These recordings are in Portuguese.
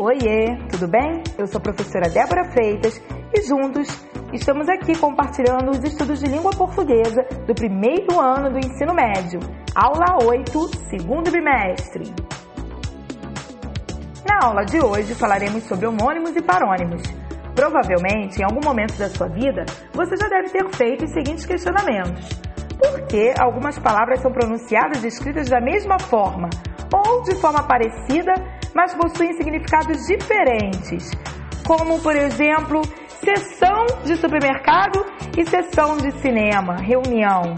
Oiê, tudo bem? Eu sou a professora Débora Freitas e juntos estamos aqui compartilhando os estudos de língua portuguesa do primeiro ano do ensino médio, aula 8, segundo bimestre. Na aula de hoje falaremos sobre homônimos e parônimos. Provavelmente, em algum momento da sua vida, você já deve ter feito os seguintes questionamentos. Por que algumas palavras são pronunciadas e escritas da mesma forma ou de forma parecida, mas possuem significados diferentes? Como, por exemplo, sessão de supermercado e sessão de cinema, reunião.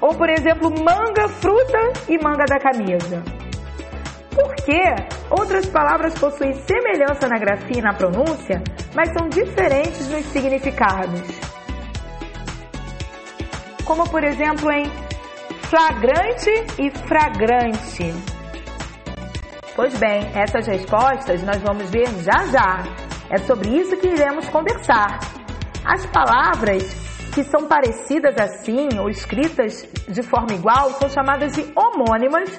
Ou, por exemplo, manga, fruta e manga da camisa. Por que outras palavras possuem semelhança na grafia e na pronúncia, mas são diferentes nos significados? Como, por exemplo, em flagrante e fragrante. Pois bem, essas respostas nós vamos ver já já. É sobre isso que iremos conversar. As palavras que são parecidas assim ou escritas de forma igual são chamadas de homônimas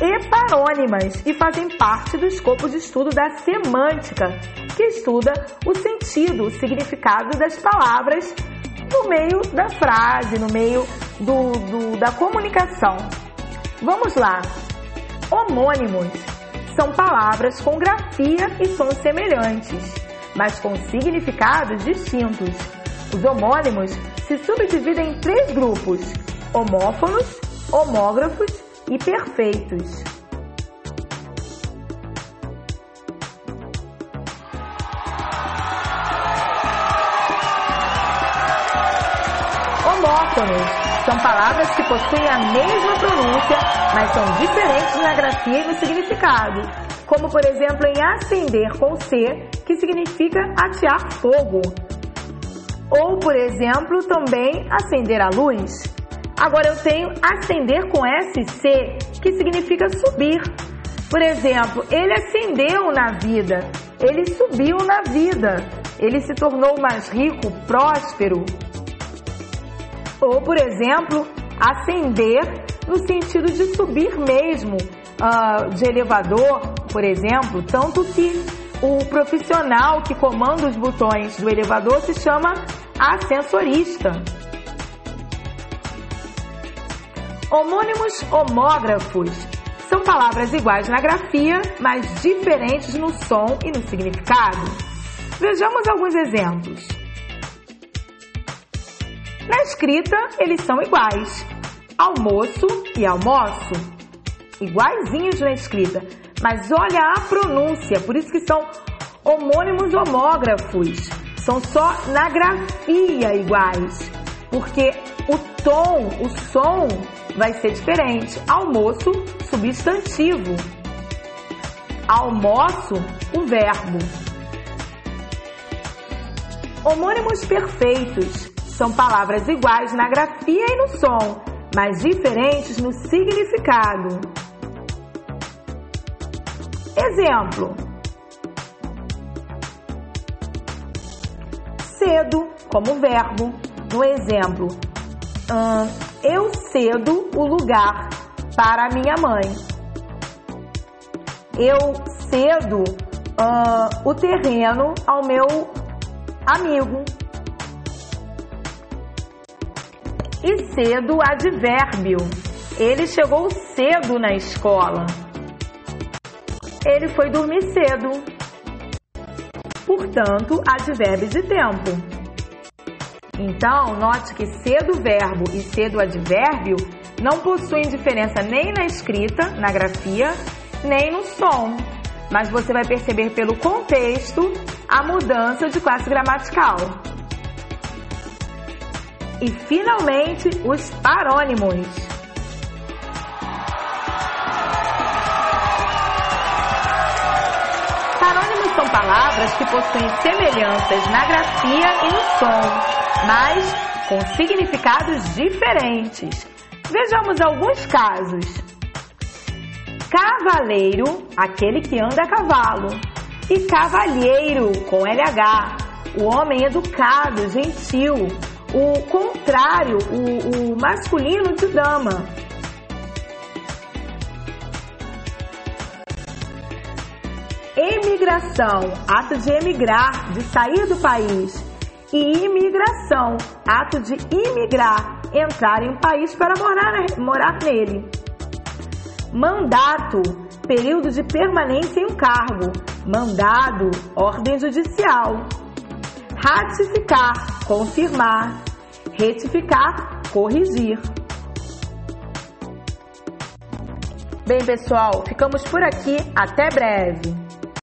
e parônimas e fazem parte do escopo de estudo da semântica, que estuda o sentido, o significado das palavras no meio da frase, no meio do, do, da comunicação. Vamos lá. Homônimos são palavras com grafia e sons semelhantes, mas com significados distintos. Os homônimos se subdividem em três grupos: homófonos, homógrafos e perfeitos. São palavras que possuem a mesma pronúncia, mas são diferentes na grafia e no significado. Como, por exemplo, em acender com C, que significa atear fogo. Ou, por exemplo, também acender a luz. Agora eu tenho acender com SC, que significa subir. Por exemplo, ele ascendeu na vida, ele subiu na vida, ele se tornou mais rico, próspero. Ou, por exemplo, ascender no sentido de subir mesmo, uh, de elevador, por exemplo, tanto que o profissional que comanda os botões do elevador se chama ascensorista. Homônimos homógrafos são palavras iguais na grafia, mas diferentes no som e no significado. Vejamos alguns exemplos. Na escrita, eles são iguais. Almoço e almoço. Iguaizinhos na escrita. Mas olha a pronúncia, por isso que são homônimos homógrafos. São só na grafia iguais. Porque o tom, o som vai ser diferente. Almoço, substantivo. Almoço, o verbo. Homônimos perfeitos são palavras iguais na grafia e no som, mas diferentes no significado. Exemplo: cedo, como verbo. No exemplo, hum, eu cedo o lugar para minha mãe. Eu cedo o terreno ao meu amigo. E cedo, advérbio. Ele chegou cedo na escola. Ele foi dormir cedo. Portanto, advérbio de tempo. Então, note que cedo verbo e cedo advérbio não possuem diferença nem na escrita, na grafia, nem no som. Mas você vai perceber pelo contexto a mudança de classe gramatical. E finalmente, os parônimos. Parônimos são palavras que possuem semelhanças na grafia e no som, mas com significados diferentes. Vejamos alguns casos. Cavaleiro, aquele que anda a cavalo, e cavalheiro, com LH, o homem educado, gentil, o contrário, o, o masculino de dama. Migração, ato de emigrar, de sair do país. E imigração, ato de imigrar, entrar em um país para morar, morar nele. Mandato, período de permanência em um cargo. Mandado, ordem judicial. Ratificar, confirmar. Retificar, corrigir. Bem, pessoal, ficamos por aqui. Até breve.